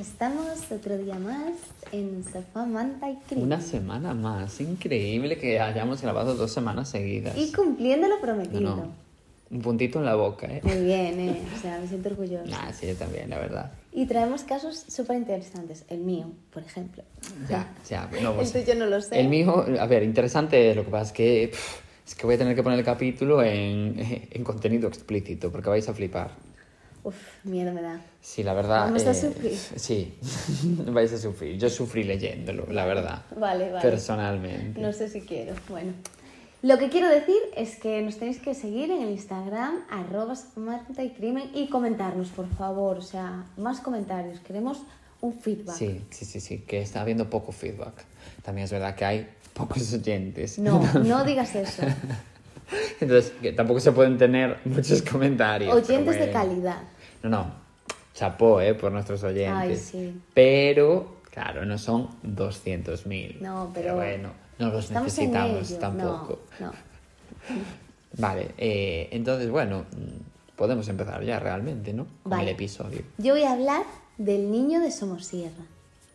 aquí estamos otro día más en Sofá, Manta y Crimen. Una semana más. Increíble que hayamos grabado dos semanas seguidas. Y cumpliendo lo prometido. no. Un puntito en la boca, ¿eh? Muy bien, ¿eh? O sea, me siento orgullosa. Nah, sí, yo también, la verdad. Y traemos casos súper interesantes. El mío, por ejemplo. Ya, ya. No, pues, El tuyo no lo sé. El mío, a ver, interesante. Lo que pasa es que, pff, es que voy a tener que poner el capítulo en, en contenido explícito porque vais a flipar. Uf, miedo me da. Sí, la verdad. Vamos a sufrir. Sí, vais a sufrir. Yo sufrí leyéndolo, la verdad. Vale, vale. Personalmente. No sé si quiero. Bueno. Lo que quiero decir es que nos tenéis que seguir en el Instagram, arroba y Crimen, y comentarnos, por favor. O sea, más comentarios. Queremos un feedback. Sí, sí, sí, sí, que está habiendo poco feedback. También es verdad que hay pocos oyentes. No, no digas eso. Entonces, que tampoco se pueden tener muchos comentarios. pero Oyentes de calidad. No, no. Chapó, ¿eh? Por nuestros oyentes. Ay, sí. Pero, claro, no son 200.000. No, pero bueno, no los Estamos necesitamos tampoco. No, no. Vale, eh, entonces, bueno, mm, podemos empezar ya realmente, ¿no? Con Vale. el episodio. Yo voy a hablar del niño de Somosierra.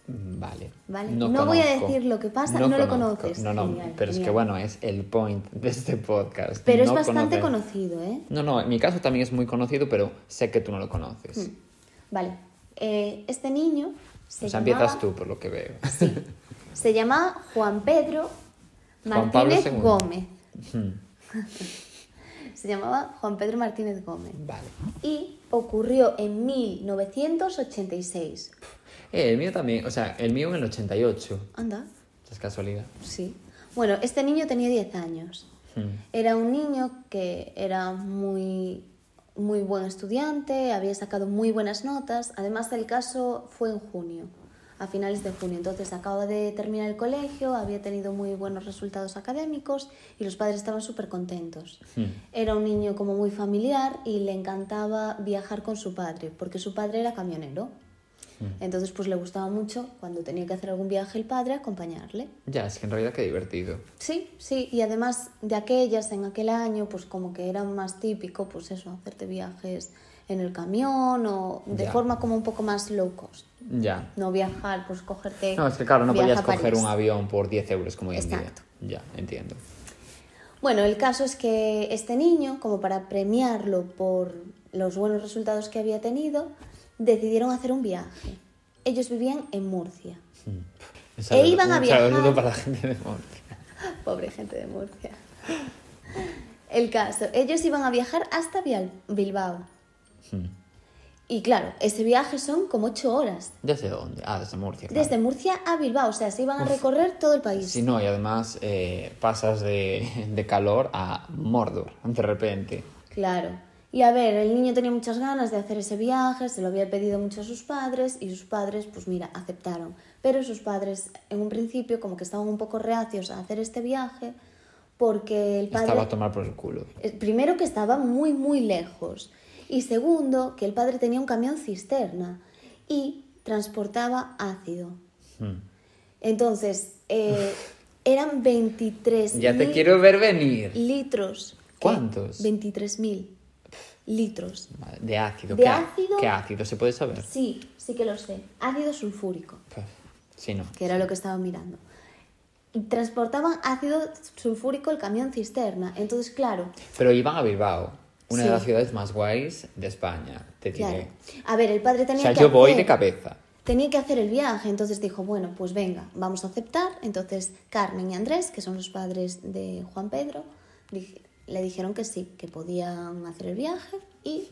Mm, Vale. Vale. No voy a decir lo que pasa, no lo conoces. No, no, Genial, pero es que bueno, es el point de este podcast. Pero es No bastante conocido, ¿eh? No, no, en mi caso también es muy conocido, pero sé que tú no lo conoces. Vale. Eh, este niño se o sea, llamaba, empiezas tú, por lo que veo. se llamaba Juan Pedro Martínez. Gómez. Hmm, Se llamaba Juan Pedro Martínez Gómez. vale. Y ocurrió en 1986. Eh, el mío también, o sea, el mío en el 88. Anda, Es casualidad. sí. Bueno, este niño tenía 10 años. Hmm. Era un niño que era muy, muy buen estudiante, había sacado muy buenas notas. Además, el caso fue en junio, a finales de junio. Entonces, acaba de terminar el colegio, había tenido muy buenos resultados académicos y los padres estaban súper contentos. Hmm. Era un niño como muy familiar y le encantaba viajar con su padre, porque su padre era camionero. Entonces, pues le gustaba mucho cuando tenía que hacer algún viaje el padre acompañarle. Ya, es que en realidad qué divertido. Sí, sí, y además de aquellas, en aquel año, pues como que era más típico, pues eso, hacerte viajes en el camión o de Ya. forma como un poco más low cost. Ya. No viajar, pues cogerte. No, es que claro, no podías coger un avión por 10 euros como hoy en día. Ya, entiendo. Bueno, el caso es que este niño, como para premiarlo por los buenos resultados que había tenido, decidieron hacer un viaje. Ellos vivían en Murcia. Un E iban a saludo viajar. para la gente de Murcia. Pobre gente de Murcia. El caso, ellos iban a viajar hasta Bilbao. Hmm. Y claro, ese viaje son como ocho horas. ¿Desde dónde? Ah, desde Murcia. claro. Desde Murcia a Bilbao, o sea, se iban a recorrer todo el país. Sí, no, y además eh, pasas de, de calor a Mordor, de repente. Claro. Y a ver, el niño tenía muchas ganas de hacer ese viaje, se lo había pedido mucho a sus padres y sus padres, pues mira, aceptaron. Pero sus padres en un principio como que estaban un poco reacios a hacer este viaje porque el padre... Estaba a tomar por el culo. Eh, Primero que estaba muy, muy lejos. Y segundo, que el padre tenía un camión cisterna y transportaba ácido. Hmm. Entonces, eh, eran 23 Ya te quiero ver venir. litros. ¿Qué? ¿Cuántos? 23.000 litros. De ácido. ¿De ¿Qué, ácido? ¿Qué ácido? ¿Se puede saber? Sí, sí que lo sé. Ácido sulfúrico, Pues, sí, no. que era lo que estaba mirando. Transportaban ácido sulfúrico el camión cisterna. Entonces, claro, Pero iban a Bilbao, una Sí. de las ciudades más guays de España, te diré. claro. A ver, el padre O tenía sea, que yo voy hacer- de cabeza. tenía que hacer el viaje, entonces dijo, bueno, pues venga, vamos a aceptar. Entonces Carmen y Andrés, que son los padres de Juan Pedro, le dijeron que sí, que podían hacer el viaje y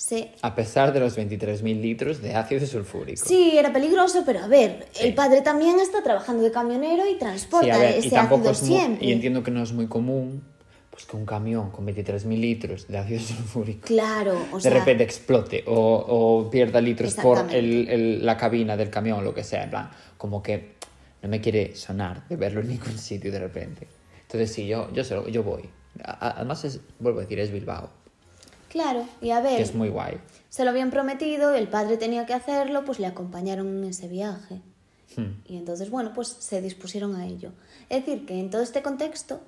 Sí. A pesar de los 23.000 litros de ácido sulfúrico. Sí, era peligroso, pero a ver, Sí. el padre también está trabajando de camionero y transporta Sí, ver, ese y ácido es siempre. y entiendo que no es muy común pues que un camión con 23.000 litros de ácido sulfúrico Claro, o de sea, repente explote o, o pierda litros por el- el- la cabina del camión, lo que sea, en plan, como que no me quiere sonar de verlo en ningún sitio de repente. Entonces sí, yo, yo, se lo- yo voy. Además, es, vuelvo a decir, es Bilbao, claro, y a ver, que es muy guay. se lo habían prometido, el padre tenía que hacerlo, pues le acompañaron en ese viaje. Hmm. Y entonces, bueno, pues se dispusieron a ello. Es decir, que en todo este contexto,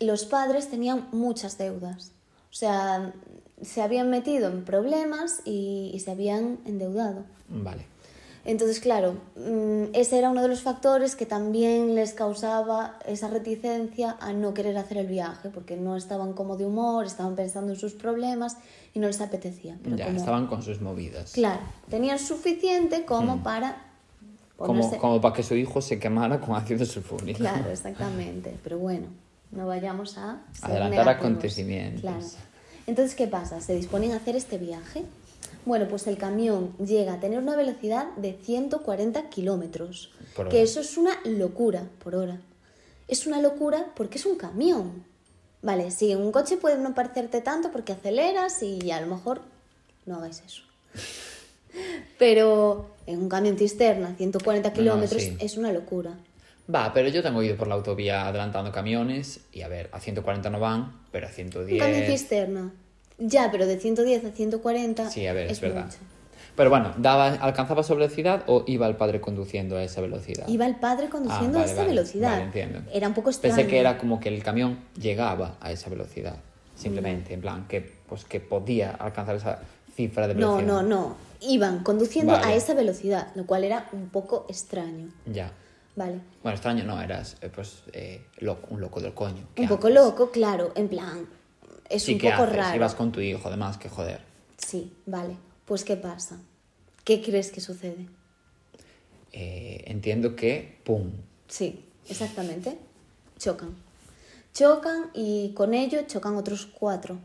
los padres tenían muchas deudas. O sea, se habían metido en problemas y, y se habían endeudado. Vale. Entonces, claro, mm, ese era uno de los factores que también les causaba esa reticencia a no querer hacer el viaje, porque no estaban como de humor, estaban pensando en sus problemas y no les apetecía. Pero ya, como, estaban con sus movidas. claro, tenían suficiente como para Como, ponerse... como para que su hijo se quemara con ácido sulfúrico. Claro, exactamente. Pero bueno, no vayamos a Adelantar acontecimientos. Claro. Entonces, ¿qué pasa? Se disponen a hacer este viaje. Bueno, pues el camión llega a tener una velocidad de 140 kilómetros. Que eso es una locura por hora. Es una locura porque es un camión. Vale, sí, un coche puede no parecerte tanto porque aceleras y a lo mejor no hagáis eso. Pero en un camión cisterna, 140 no, kilómetros, sí. es una locura. Va, pero yo tengo ido por la autovía adelantando camiones y a ver, a 140 no van, pero a 110... Un camión cisterna. Ya, pero de 110 a 140 Sí, a ver, es, verdad. mucho. Pero bueno, daba, ¿alcanzaba esa velocidad o iba el padre conduciendo a esa velocidad? Iba el padre conduciendo Ah, a vale, esa vale, velocidad. vale, entiendo. Era un poco extraño. Pensé que era como que el camión llegaba a esa velocidad, simplemente, en plan, que, pues, que podía alcanzar esa cifra de No, velocidad. no, no. Iban conduciendo a esa velocidad, lo cual era un poco extraño. Ya. Vale. Bueno, extraño no, eras eh, pues eh, loco, un loco del coño. ¿Qué Un poco loco, claro. En plan, es Sí, un ¿qué poco haces? raro. Ibas con tu hijo, además, que joder. Sí, vale. Pues, ¿qué pasa? ¿Qué crees que sucede? Eh, entiendo que, pum, Sí, exactamente. Chocan. Chocan y con ello chocan otros cuatro.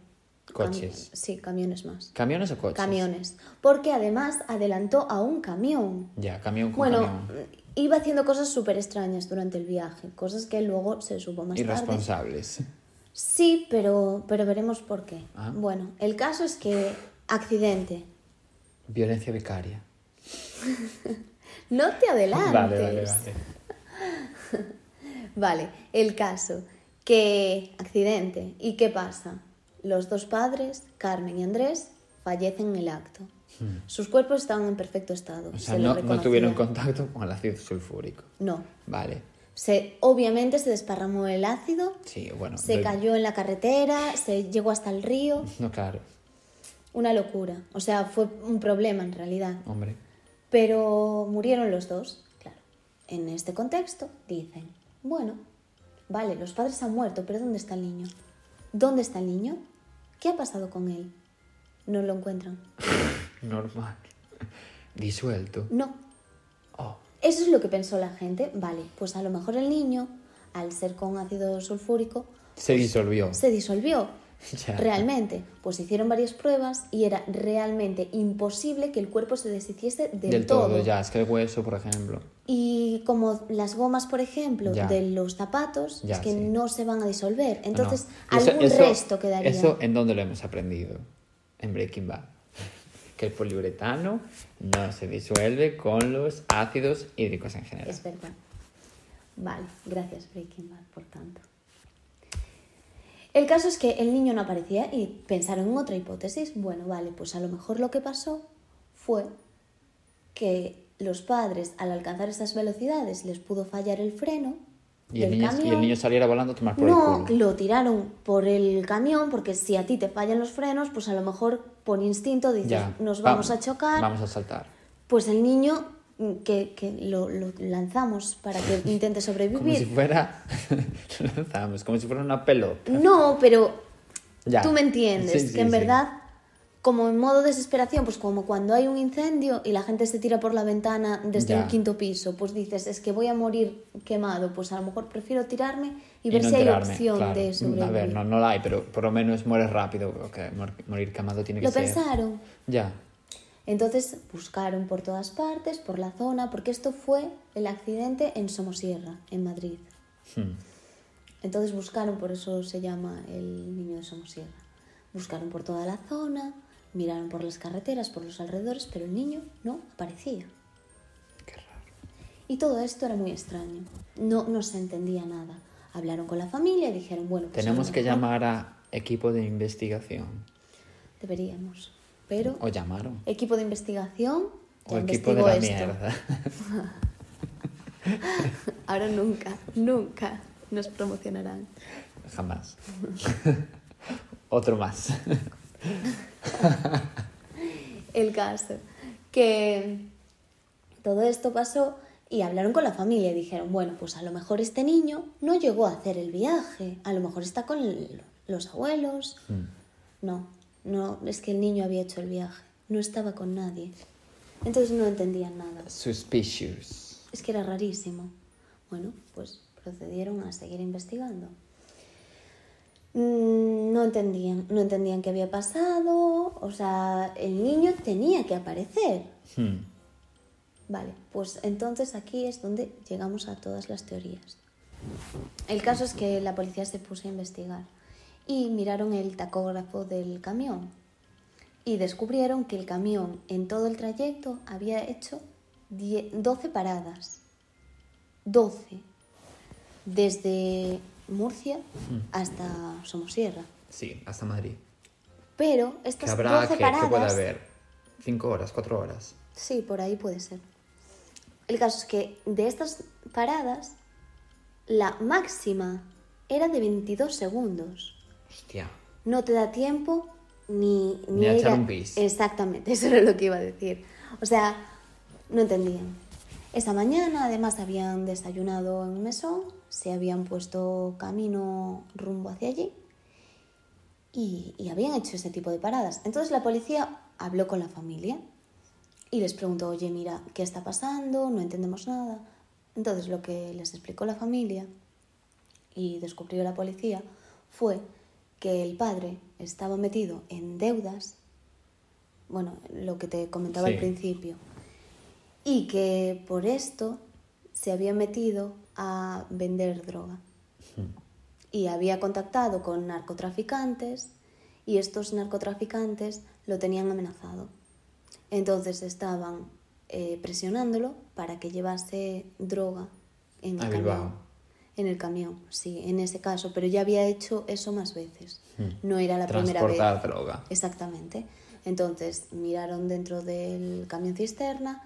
Coches. Sí, camiones más. ¿camiones o coches? Camiones. Porque además adelantó a un camión. Ya, camión con Bueno, camión. Iba haciendo cosas súper extrañas durante el viaje, cosas que luego se supo más tarde. Irresponsables. Sí, pero, pero veremos por qué. Ah. Bueno, el caso es que accidente. Violencia vicaria. No te adelantes. Vale, vale, vale. Vale, el caso, que accidente. ¿Y qué pasa? Los dos padres, Carmen y Andrés, fallecen en el acto. Sus cuerpos estaban en perfecto estado. Hmm. O sea, se no, tuvieron contacto con el ácido sulfúrico. No. Vale. Se, obviamente se desparramó el ácido, Sí, bueno. se doy- cayó en la carretera, se llegó hasta el río. No, claro. Una locura. O sea, fue un problema en realidad. Hombre. Pero murieron los dos, claro. En este contexto dicen, bueno, vale, los padres han muerto, pero ¿dónde está el niño? ¿Dónde está el niño? ¿Qué ha pasado con él? No lo encuentran. Normal. Disuelto. No. Oh. Eso es lo que pensó la gente. Vale, pues a lo mejor el niño, al ser con ácido sulfúrico, Se disolvió. se disolvió. Ya. Realmente, pues hicieron varias pruebas y era realmente imposible que el cuerpo se deshiciese del, Del todo, ya. Es que el hueso, por ejemplo. Y como las gomas, por ejemplo, Ya. de los zapatos, Ya, es que sí. no se van a disolver. Entonces, No. Y eso- algún eso- resto quedaría. ¿Eso en dónde lo hemos aprendido? En Breaking Bad. El poliuretano no se disuelve con los ácidos hídricos en general. Es verdad. Vale, gracias Breaking Bad, por tanto. El caso es que el niño no aparecía y pensaron en otra hipótesis. Bueno, vale, pues a lo mejor lo que pasó fue que los padres, al alcanzar esas velocidades, les pudo fallar el freno Y el, niño, y camión. el niño saliera volando tomar por No, el culo. lo tiraron por el camión porque si a ti te fallan los frenos, pues a lo mejor por instinto dices, Ya. nos Va- vamos a chocar. Vamos a saltar. Pues el niño mm, que, que lo, lo lanzamos para que intente Como si sobrevivir. fuera. lo lanzamos, como si fuera una pelota. No, pero Ya. tú me entiendes, Sí, sí, que en sí. verdad como en modo desesperación, pues como cuando hay un incendio y la gente se tira por la ventana desde Ya. un quinto piso, pues dices, es que voy a morir quemado, pues a lo mejor prefiero tirarme y Y ver no si hay opción claro. de sobrevivir. A ver, no, no la hay, pero por lo menos mueres rápido. porque mor- morir quemado tiene que Lo ser. pensaron. Ya. Entonces buscaron por todas partes, por la zona, porque esto fue el accidente en Somosierra, en Madrid. Hmm. Entonces buscaron, por eso se llama el niño de Somosierra. Buscaron por toda la zona, miraron por las carreteras, por los alrededores, pero el niño no aparecía. Qué raro. Y todo esto era muy extraño. No, no se entendía nada. Hablaron con la familia y dijeron, bueno, pues Tenemos que llamar a equipo de investigación. Deberíamos. Pero O llamaron. equipo de investigación O equipo de la esto. mierda. Ahora nunca, nunca nos promocionarán. Jamás. Otro más. El caso, que todo esto pasó y hablaron con la familia y dijeron, bueno, pues a lo mejor este niño no llegó a hacer el viaje, a lo mejor está con el- los abuelos. No, no, es que el niño había hecho el viaje, no estaba con nadie. Entonces no entendían nada. Suspicious. Es que era rarísimo. Bueno, pues procedieron a seguir investigando. Mm, No entendían, no entendían qué había pasado, o sea, el niño tenía que aparecer. Hmm. Vale, pues entonces aquí es donde llegamos a todas las teorías. El caso es que la policía se puso a investigar y miraron el tacógrafo del camión y descubrieron que el camión en todo el trayecto había hecho die- 12 paradas. 12. Desde Murcia hasta Somosierra. Sí, hasta Madrid. Pero Que estas habrá 12 que, que paradas... puede haber cinco horas, cuatro horas. Sí, por ahí puede ser. El caso es que de estas paradas, la máxima era de 22 segundos. Hostia. No te da tiempo ni, Ni a ir echar un pis. Exactamente, eso era lo que iba a decir. O sea, no entendían. Esa mañana, además, habían desayunado en un mesón, se habían puesto camino rumbo hacia allí y, y habían hecho ese tipo de paradas. Entonces la policía habló con la familia y les preguntó, oye, mira, ¿qué está pasando? No entendemos nada. Entonces lo que les explicó la familia y descubrió la policía fue que el padre estaba metido en deudas, bueno, lo que te comentaba Sí. al principio, y que por esto se había metido a vender droga. Y había contactado con narcotraficantes y estos narcotraficantes lo tenían amenazado. Entonces estaban eh, presionándolo para que llevase droga en el camión. En el camión, sí, en ese caso, pero ya había hecho eso más veces. Hmm. No era la primera vez. Droga. Exactamente. Entonces miraron dentro del camión cisterna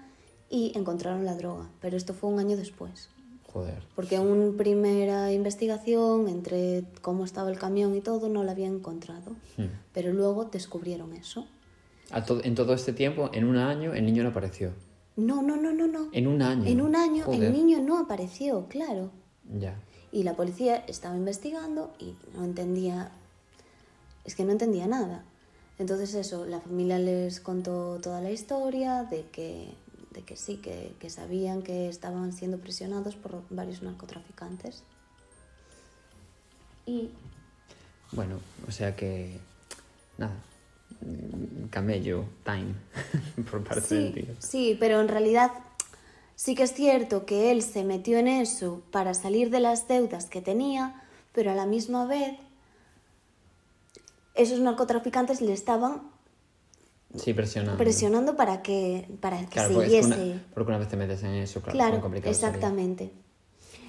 y encontraron la droga, pero esto fue un año después. Joder. Porque una primera investigación, entre cómo estaba el camión y todo, no la habían encontrado. Hmm. Pero luego descubrieron eso. A to- en todo este tiempo, en un año, el niño no apareció. No, no, no, no, no. En un año. En un año Joder. el niño no apareció, claro. Ya. Y la policía estaba investigando y no entendía, es que no entendía nada. Entonces eso, la familia les contó toda la historia de que, de que sí, que, que sabían que estaban siendo presionados por varios narcotraficantes. Y Bueno, o sea que. Nada. Camello, time. por parte del sí, tío. sí, pero en realidad sí que es cierto que él se metió en eso para salir de las deudas que tenía, pero a la misma vez esos narcotraficantes le estaban Sí, presionando. presionando para que, para que Claro, porque, es que una- porque una vez te metes en eso, claro, es Claro, muy complicado salir. exactamente.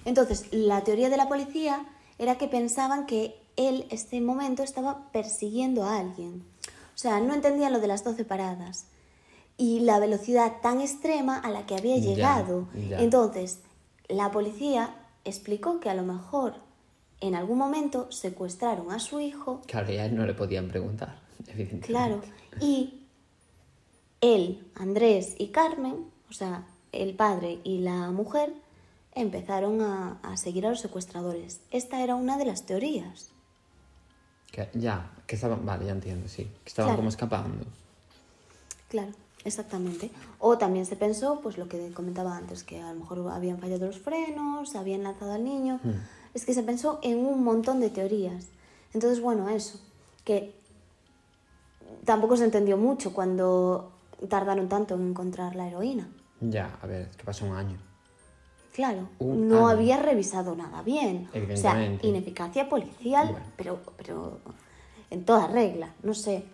Entonces, la teoría de la policía era que pensaban que él, este momento, estaba persiguiendo a alguien. O sea, no entendían lo de las 12 paradas y la velocidad tan extrema a la que había Ya, llegado. ya. Entonces, la policía explicó que a lo mejor en algún momento secuestraron a su hijo Claro, y a él no le podían preguntar, evidentemente. Claro. Y él, Andrés y Carmen, o sea, el padre y la mujer, empezaron a, a seguir a los secuestradores. Esta era una de las teorías. Que, ya, que estaban, vale, ya entiendo, sí. Que estaban Claro. como escapando. Claro, exactamente. O también se pensó, pues lo que comentaba antes, que a lo mejor habían fallado los frenos, habían lanzado al niño. Es que se pensó en un montón de teorías. Entonces, bueno, eso, que tampoco se entendió mucho cuando tardaron tanto en encontrar la heroína. Ya, a ver, que pasó un año. Claro, Un no año. había revisado nada bien. O sea, ineficacia policial, Bueno. pero, pero en toda regla, no sé.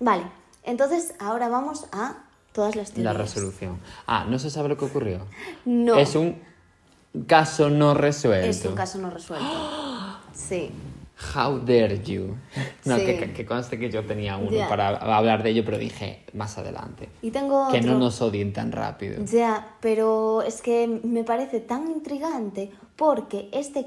Vale, entonces ahora vamos a todas las La teorías. resolución. Ah, no se sabe lo que ocurrió. No. Es un caso no resuelto. Es un caso no resuelto. Sí. How dare you. No, Sí. que, conste que yo tenía uno para hablar de ello, pero dije más adelante. Y tengo Que no nos odien tan rápido. Ya, pero es que me parece tan intrigante porque este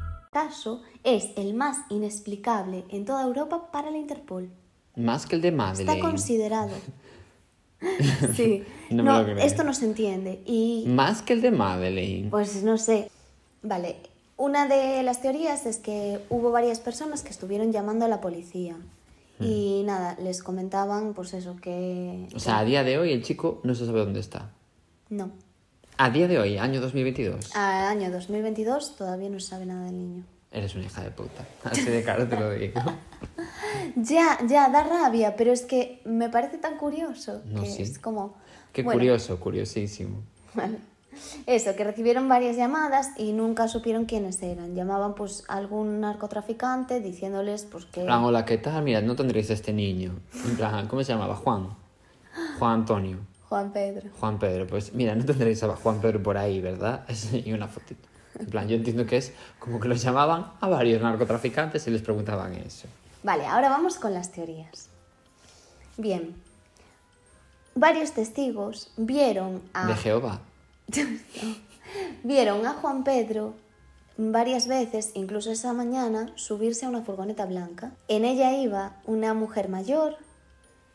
Caso es el más inexplicable en toda Europa para la Interpol. Más que el de Madeleine. Está considerado. Sí. No esto no se entiende. Y Más que el de Madeleine. pues no sé. Vale, una de las teorías es que hubo varias personas que estuvieron llamando a la policía. Hmm. Y nada, les comentaban pues eso, que... O sea, a día de hoy el chico no se sabe dónde está. No. A día de hoy, año 2022. Al año 2022 todavía no se sabe nada del niño. Eres una hija de puta. Así de cara te lo digo. Ya, ya, da rabia, pero es que me parece tan curioso. No, que sí. es como... Qué bueno, curioso, curiosísimo. Vale. Eso, que recibieron varias llamadas y nunca supieron quiénes eran. Llamaban pues a algún narcotraficante diciéndoles pues que... Plan, hola, ¿qué tal? Mira, no tendréis a este niño. En plan, ¿cómo se llamaba? Juan. Juan Antonio. Juan Pedro. Juan Pedro. Pues mira, no tendréis a Juan Pedro por ahí, ¿verdad? y una fotito. En plan, yo entiendo que es como que los llamaban a varios narcotraficantes y les preguntaban eso. Vale, ahora vamos con las teorías. Bien. Varios testigos vieron a... De Jehová. Vieron a Juan Pedro varias veces, incluso esa mañana, subirse a una furgoneta blanca. En ella iba una mujer mayor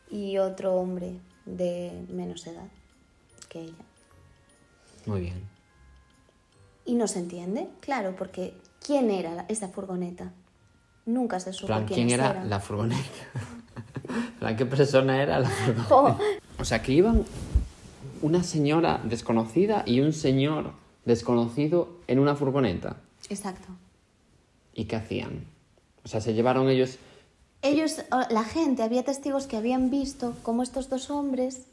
y otro hombre de menos edad que ella. Muy bien. Y no se entiende, claro, porque ¿quién era la- esa furgoneta? Nunca se supo plan, ¿quién era eran. la furgoneta? Plan, ¿qué persona era la furgoneta? Jo, O sea, que iban una señora desconocida y un señor desconocido en una furgoneta. Exacto. ¿Y qué hacían? O sea, se llevaron ellos... Ellos, la gente, había testigos que habían visto cómo estos dos hombres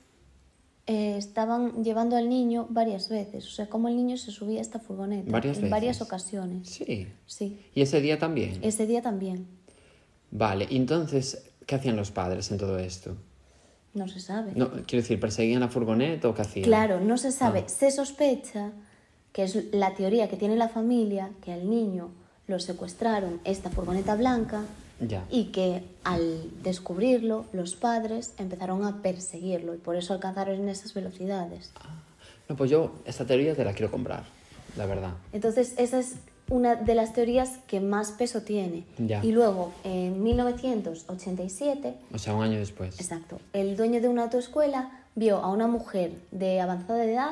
eh, estaban llevando al niño varias veces. O sea, cómo el niño se subía a esta furgoneta. Varias en veces. varias ocasiones. Sí. Sí. ¿Y ese día también? Ese día también. Vale, y entonces, ¿qué hacían los padres en todo esto? No se sabe. No, quiero decir, ¿perseguían la furgoneta o qué hacían? Claro, no se sabe. Ah. Se sospecha, que es la teoría que tiene la familia, que al niño lo secuestraron esta furgoneta blanca Ya. y que al descubrirlo los padres empezaron a perseguirlo y por eso alcanzaron esas velocidades. No, pues yo esta teoría te la quiero comprar, la verdad. Entonces esa es una de las teorías que más peso tiene. Ya. Y luego, en 1987, O sea, un año después. Exacto. El dueño de una autoescuela vio a una mujer de avanzada edad,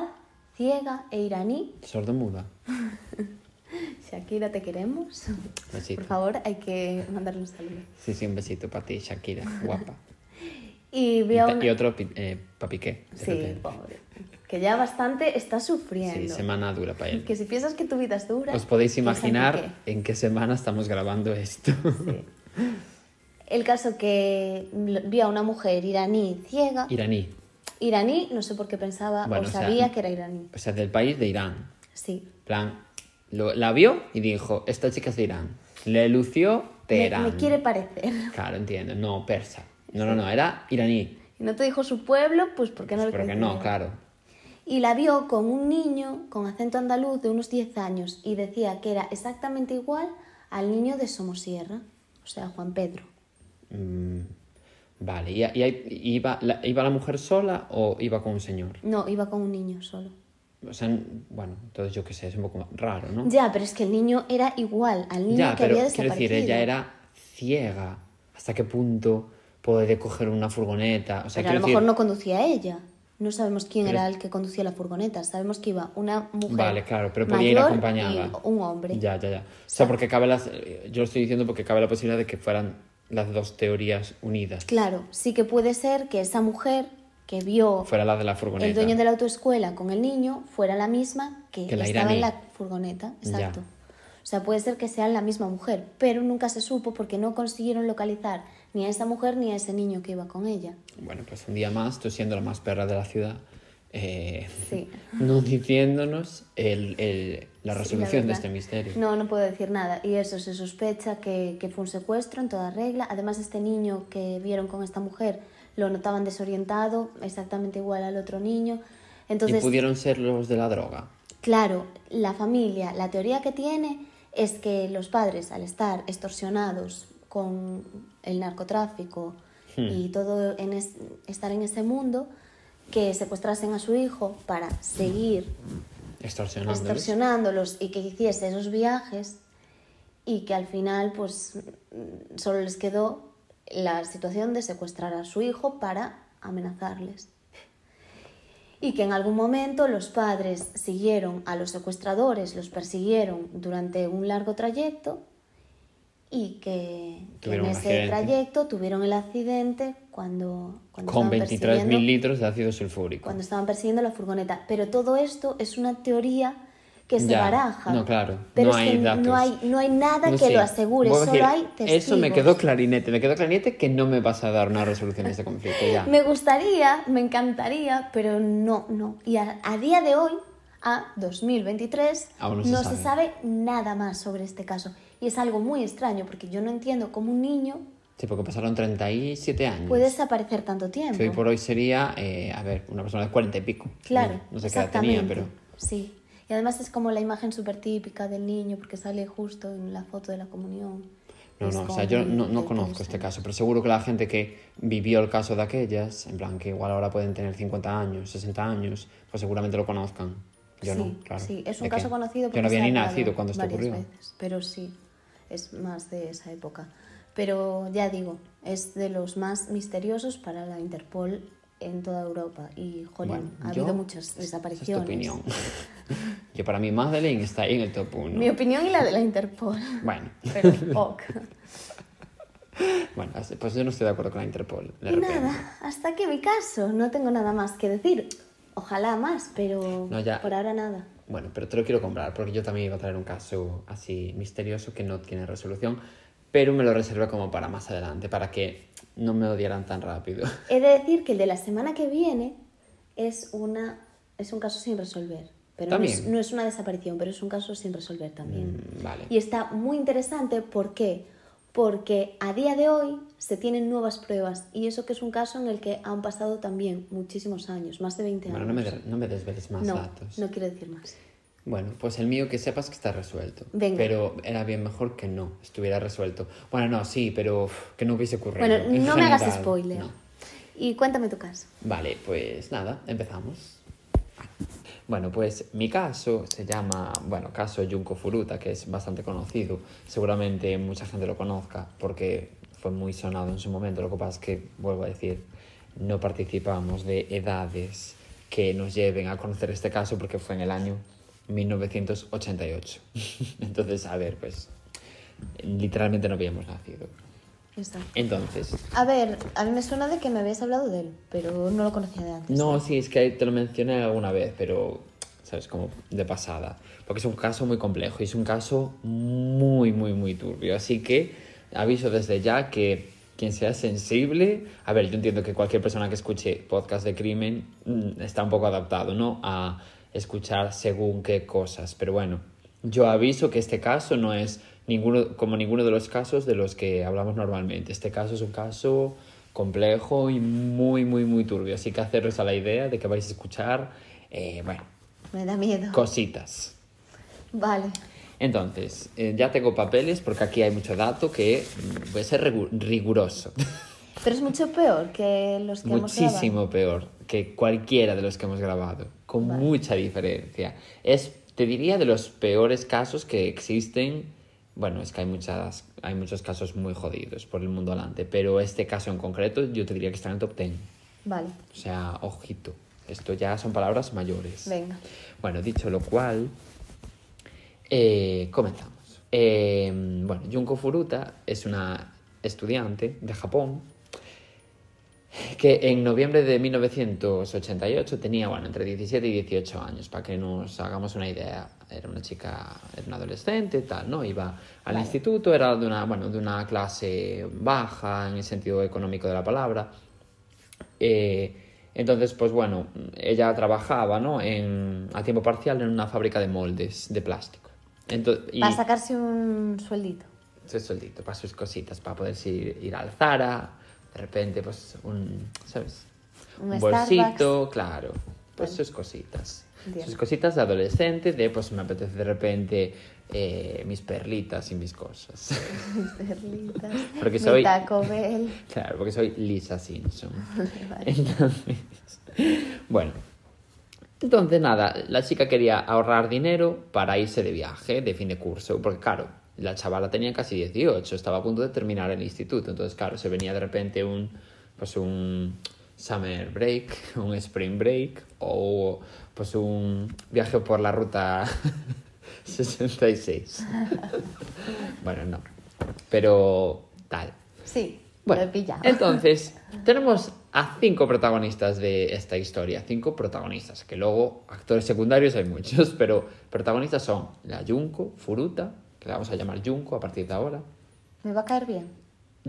ciega e iraní. Sordo-muda. Shakira, te queremos. Besito. Por favor, hay que mandarle un saludo. Sí, sí, un besito para ti, Shakira, guapa. Y una... otro eh, pa' Piqué. de Sí, pobre. Que ya bastante está Sí, sufriendo. semana dura para él. Que si piensas que tu vida es dura... Os podéis en imaginar en qué semana estamos grabando esto. El caso que vio a una mujer iraní ciega. Iraní. Iraní, no sé por qué pensaba Bueno, o o sea, sabía que era iraní. O sea, del país de Irán. Sí. Plan, lo- la vio y dijo, esta chica es de Irán. Le lució Me, Teherán. me quiere parecer. Claro, entiendo. No, persa. No, no, no, era iraní. Y no te dijo su pueblo, pues ¿por qué no Pues le porque no, claro. Y la vio con un niño con acento andaluz de unos 10 años y decía que era exactamente igual al niño de Somosierra, o sea, Juan Pedro. Mm, vale, ¿y, y hay- iba, la, iba la mujer sola o iba con un señor? No, iba con un niño solo. O sea, bueno, entonces yo qué sé, es un poco raro, ¿no? Ya, pero es que el niño era igual al niño Ya, que pero había quiero desaparecido. decir, ella era ciega. ¿Hasta qué punto puede coger una furgoneta? O sea, Pero a quiero lo mejor decir- no conducía ella. No sabemos quién Pero- era el que conducía la furgoneta. Sabemos que iba una mujer Vale, claro, pero podía ir mayor acompañada. y un hombre. Ya, ya, ya. O sea, porque cabe las... Yo lo estoy diciendo porque cabe la posibilidad de que fueran las dos teorías unidas. Claro, sí que puede ser que esa mujer que vio Fuera la de la furgoneta. el dueño de la autoescuela con el niño fuera la misma que, Que la estaba en la furgoneta. Ya. Exacto. O sea, puede ser que sean la misma mujer, pero nunca se supo porque no consiguieron localizar ni a esa mujer ni a ese niño que iba con ella. Bueno, pues un día más, tú siendo la más perra de la ciudad, eh, Sí. no diciéndonos el, el- la Sí, resolución de este misterio. No, no puedo decir nada. Y eso se sospecha que, que fue un secuestro en toda regla. Además, este niño que vieron con esta mujer lo notaban desorientado, exactamente igual al otro niño. y Entonces, pudieron ser los de la droga. claro, la familia, la teoría que tiene es que los padres, al estar extorsionados con el narcotráfico Hmm. y todo en es- estar en ese mundo, que secuestrasen a su hijo para seguir Extorsionándoles. extorsionándolos y que hiciese esos viajes y que al final pues solo les quedó la situación de secuestrar a su hijo para amenazarles. Y que en algún momento los padres siguieron a los secuestradores, los persiguieron durante un largo trayecto y que, que en ese trayecto tuvieron el accidente cuando, cuando Con estaban 23.000 persiguiendo- litros de ácido sulfúrico. cuando estaban persiguiendo la furgoneta. Pero todo esto es una teoría que se Ya, baraja. no, claro, Pero no es hay que datos. no hay, no hay nada No que sé, lo asegure, a solo decir, hay testigos. Eso me quedó clarinete, me quedó clarinete que no me vas a dar una resolución de este conflicto ya. Me gustaría, me encantaría, pero no, no. Y a, a día de hoy, a 2023, Aún no se sabe. se sabe nada más sobre este caso. Y es algo muy extraño, porque yo no entiendo cómo un niño Sí, porque pasaron 37 años. puede desaparecer tanto tiempo. Que hoy por hoy sería, eh, a ver, una persona de 40 y pico. Claro, No, no sé qué edad tenía, pero... Sí. Y además es como la imagen súper típica del niño, porque sale justo en la foto de la comunión. No, no, o sea, yo no, no conozco este caso, pero seguro que la gente que vivió el caso de aquellas, en plan que igual ahora pueden tener 50 años, 60 años, pues seguramente lo conozcan. Yo sí, no, claro. sí, es un ¿De caso qué? conocido porque Yo no había ni nacido cuando esto ocurrió. veces, pero sí, es más de esa época. Pero ya digo, es de los más misteriosos para la Interpol en toda Europa. Y, jolín, Bueno, ha habido muchas esa desapariciones. Es tu opinión. Yo para mí Madeleine está ahí en el top 1. Mi opinión y la de la Interpol. Bueno, Pero, ok. bueno, pues yo no estoy de acuerdo con la Interpol. de nada, hasta aquí mi caso. No tengo nada más que decir. Ojalá más, pero No, ya. por ahora nada. Bueno, pero te lo quiero comprar porque yo también iba a traer un caso así misterioso que no tiene resolución, pero me lo reservé como para más adelante, para que no me odiaran tan rápido. He de decir que el de la semana que viene es, una, es un caso sin resolver. Pero no es, no es una desaparición, pero es un caso sin resolver también. Mm, vale. Y está muy interesante, ¿por qué? Porque a día de hoy se tienen nuevas pruebas y eso que es un caso en el que han pasado también muchísimos años, más de 20 Bueno, años. no me, de- no me desveles más no, datos. no quiero decir más. Bueno, pues el mío que sepas que está resuelto. Venga. Pero era bien mejor que no estuviera resuelto. Bueno, no, sí, pero que no hubiese ocurrido. Bueno, en no me hagas spoiler. no. Y cuéntame tu caso. Vale, pues nada, empezamos. Bueno, pues mi caso se llama, bueno, caso Junko Furuta, que es bastante conocido. Seguramente mucha gente lo conozca porque fue muy sonado en su momento. Lo que pasa es que, vuelvo a decir, no participamos de edades que nos lleven a conocer este caso porque fue en el año 1988. Entonces, a ver, pues literalmente no habíamos nacido. Exacto. Entonces, A ver, a mí me suena de que me habías hablado de él, pero no lo conocía de antes. No, sí, es que te lo mencioné alguna vez, pero, ¿sabes? Como de pasada. Porque es un caso muy complejo y es un caso muy, muy, muy turbio. Así que aviso desde ya que quien sea sensible, a ver, yo entiendo que cualquier persona que escuche podcast de crimen mm, está un poco adaptado, ¿no? A escuchar según qué cosas. Pero bueno, yo aviso que este caso no es ninguno, como ninguno de los casos de los que hablamos normalmente. Este caso es un caso complejo y muy, muy, muy turbio. Así que haceros a la idea de que vais a escuchar, eh, bueno, Me da miedo. cositas. Vale. Entonces, eh, ya tengo papeles porque aquí hay mucho dato que mm, voy a ser riguroso. Pero es mucho peor que los que hemos grabado. Muchísimo peor que cualquiera de los que hemos grabado, con mucha diferencia. Es, te diría, de los peores casos que existen. Bueno, es que hay, muchas, hay muchos casos muy jodidos por el mundo delante, pero este caso en concreto yo te diría que está en el top 10. Vale, O sea, ojito, esto ya son palabras mayores. venga. Bueno, dicho lo cual, eh, comenzamos. Eh, bueno, Junko Furuta es una estudiante de Japón que en noviembre de 1988 tenía, bueno, entre 17 y 18 años, para que nos hagamos una idea. Era una chica, era una adolescente, tal, ¿no? Iba al instituto, era de una, bueno, de una clase baja en el sentido económico de la palabra. Eh, entonces, pues bueno, ella trabajaba, ¿no? En, a tiempo parcial en una fábrica de moldes de plástico. Entonces, y Para sacarse un sueldito. ese sueldito para sus cositas, para poder ir, ir al Zara, de repente, pues un, ¿sabes? Un bolsito, claro, pues Vale. sus cositas. Sus cositas de adolescente, de pues me apetece de repente eh, mis perlitas y mis cosas. Perlitas. Porque mi soy- Taco Bell. Claro, porque soy Lisa Simpson. Vale. Entonces, bueno. Entonces, nada, la chica quería ahorrar dinero para irse de viaje, de fin de curso, porque claro, la chavala tenía casi 18, estaba a punto de terminar el instituto, entonces claro, se venía de repente un, pues un summer break, un spring break, o pues un viaje por la ruta 66. bueno, no, pero tal. Sí, Bueno, lo he pillado. entonces, tenemos a cinco protagonistas de esta historia. Cinco protagonistas, que luego actores secundarios hay muchos, pero protagonistas son la Junko, Furuta, que la vamos a llamar Junko a partir de ahora. ¿Me va a caer bien?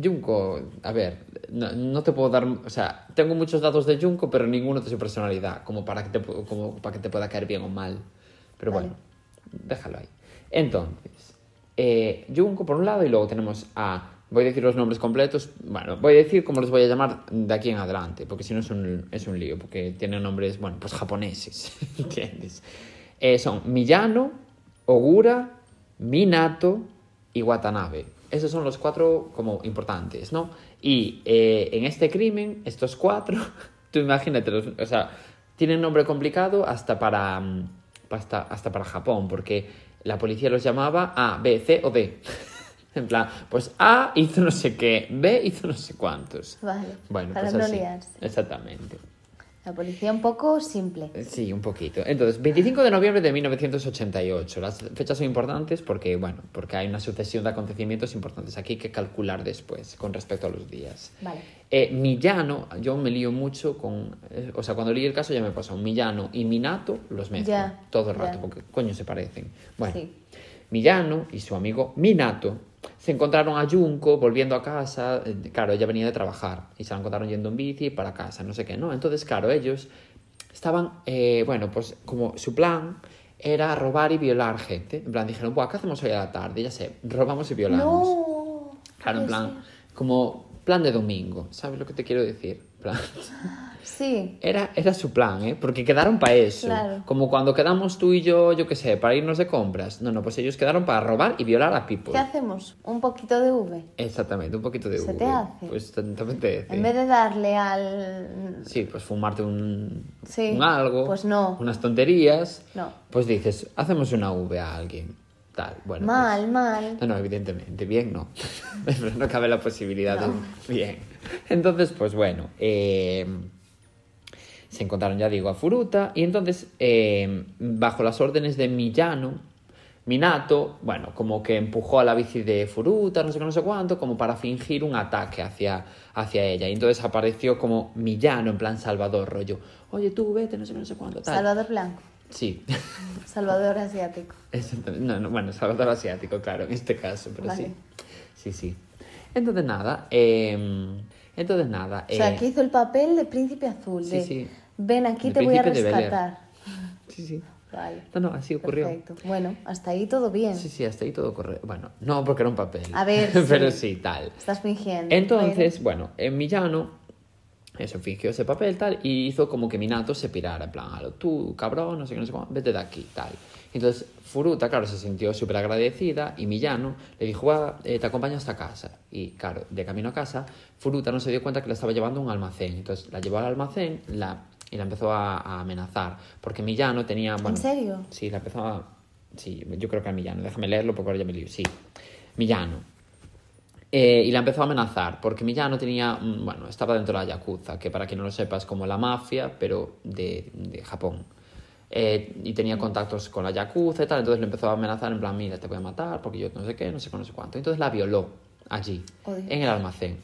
Junko, a ver, no, no te puedo dar, o sea, tengo muchos datos de Junko, pero ninguno de su personalidad, como para que te, como para que te pueda caer bien o mal. Pero Vale. bueno, déjalo ahí. Entonces, eh, Junko por un lado y luego tenemos a, voy a decir los nombres completos, bueno, voy a decir cómo los voy a llamar de aquí en adelante, porque si no es un, es un lío, porque tienen nombres, bueno, pues japoneses, ¿entiendes? Eh, son Miyano, Ogura, Minato y Watanabe. Esos son los cuatro como importantes, ¿no? Y eh, en este crimen, estos cuatro, tú imagínate, los- o sea, tienen nombre complicado hasta para, mm, hasta, hasta para Japón, porque la policía los llamaba A, B, C o D. en plan, pues A hizo no sé qué, B hizo no sé cuántos. Vale, Bueno, para pues no así. liarse. Exactamente. La policía un poco simple. Sí, un poquito. Entonces, 25 de noviembre de 1988. Las fechas son importantes porque, bueno, porque hay una sucesión de acontecimientos importantes aquí que calcular después con respecto a los días. Vale. Eh, Millano, yo me lío mucho con... eh, o sea, cuando leí el caso ya me pasó. Millano y Minato los mezclo Ya, todo el ya. rato porque coño se parecen. Bueno, Sí. Millano y su amigo Minato se encontraron a Junko volviendo a casa. eh, Claro, ella venía de trabajar y se la encontraron yendo en bici para casa, no sé qué, ¿no? Entonces, claro, ellos estaban, eh, bueno, pues como su plan era robar y violar gente. En plan, dijeron, Buah, ¿qué hacemos hoy a la tarde? Ya sé, robamos y violamos. No. Claro, en plan, como plan de domingo, ¿sabes lo que te quiero decir? Plan-. Sí. Era, era su plan, ¿eh? Porque quedaron para eso. Claro. Como cuando quedamos tú y yo, yo qué sé, para irnos de compras. No, no, pues ellos quedaron para robar y violar a people. ¿Qué hacemos? Un poquito de V. Exactamente, un poquito de Se V. te hace. Pues te, te apetece. En vez de darle al... Sí, pues fumarte un, Sí, un algo. pues no. Unas tonterías. No. Pues dices, hacemos una V a alguien. Tal, bueno. mal, pues- mal. No, no, evidentemente, bien no. Pero no cabe la posibilidad de un bien. Entonces, pues bueno, eh, se encontraron, ya digo, a Furuta y entonces, eh, bajo las órdenes de Millano, Minato, bueno, como que empujó a la bici de Furuta, no sé qué, no sé cuánto, como para fingir un ataque hacia, hacia ella. Y entonces apareció como Millano, en plan Salvador, rollo, oye tú, vete, no sé qué, no sé cuánto, tal. Salvador Blanco. Sí. Salvador asiático. Exactamente. No, no, bueno, Salvador asiático, claro, en este caso, pero Vale. sí. Sí, sí. Entonces nada, eh, entonces nada. O sea, eh, que hizo el papel de príncipe azul. sí, de, sí. Ven aquí, De te voy a rescatar. Sí, sí. Vale. No, no, así ocurrió. Perfecto. Bueno, hasta ahí todo bien. Sí, sí, hasta ahí todo correcto. Bueno, no, porque era un papel. A ver, pero sí. sí, tal. Estás fingiendo. Entonces, bueno, en Millano, eso, fingió ese papel tal, y hizo como que Minato se pirara, en plan, "Alo, tú, cabrón, no sé qué, no sé cómo, vete de aquí, tal. Entonces Furuta, claro, se sintió súper agradecida y Millano le dijo, "Va, eh, te acompaño hasta casa. Y claro, de camino a casa, Furuta no se dio cuenta que la estaba llevando a un almacén. Entonces la llevó al almacén la, y la empezó a, a amenazar. Porque Millano tenía... Bueno, serio? Sí, la empezó a... Sí, yo creo que a Millano. Déjame leerlo porque ahora ya me lío. Sí, Millano. Eh, y la empezó a amenazar porque Millano tenía, mm, bueno, estaba dentro de la Yakuza, que para quien no lo sepa es como la mafia, pero de, de Japón. Eh, y tenía contactos con la Yakuza y tal, entonces le empezó a amenazar en plan, mira, te voy a matar porque yo no sé qué, no sé qué, no sé cuánto. Entonces la violó allí, en el almacén.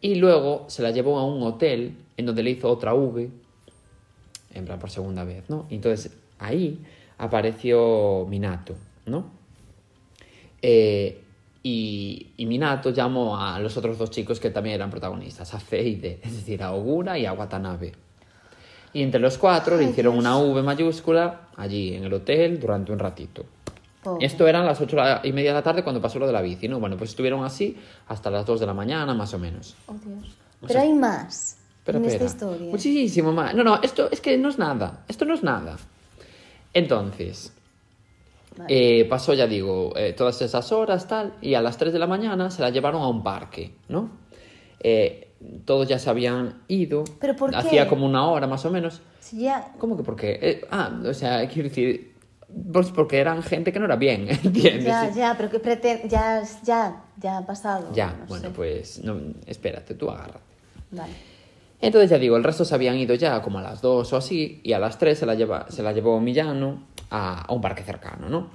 Y luego se la llevó a un hotel en donde le hizo otra V, en plan por segunda vez, ¿no? Y entonces ahí apareció Minato, ¿no? Eh, y, y Minato llamó a los otros dos chicos que también eran protagonistas, a Feide, es decir, a Ogura y a Watanabe. Y entre los cuatro le Ay, hicieron Dios. una V mayúscula allí en el hotel durante un ratito. Pobre. Esto eran las ocho y media de la tarde cuando pasó lo de la bici, ¿no? Bueno, pues estuvieron así hasta las 2 de la mañana, más o menos. Oh, Dios. O Pero sea- hay más Espera, en esta historia. Muchísimo más. No, no, esto es que no es nada. Esto no es nada. Entonces, Vale. eh, pasó, ya digo, eh, todas esas horas, tal, y a las 3 de la mañana se la llevaron a un parque, ¿no? Eh, todos ya se habían ido. ¿Pero por qué? Hacía como una hora más o menos. Si ya... ¿Cómo que por qué? Eh, ah, o sea, quiero decir, pues porque eran gente que no era bien, ¿entiendes? Ya, ya, pero que pretende... Ya, ya, ya ha pasado. Ya, no bueno, sé. pues, no, espérate, tú agárrate. Vale. Entonces ya digo, el resto se habían ido ya como a las 2 o así, y a las 3 se la, lleva, se la llevó Millano a, a un parque cercano, ¿no?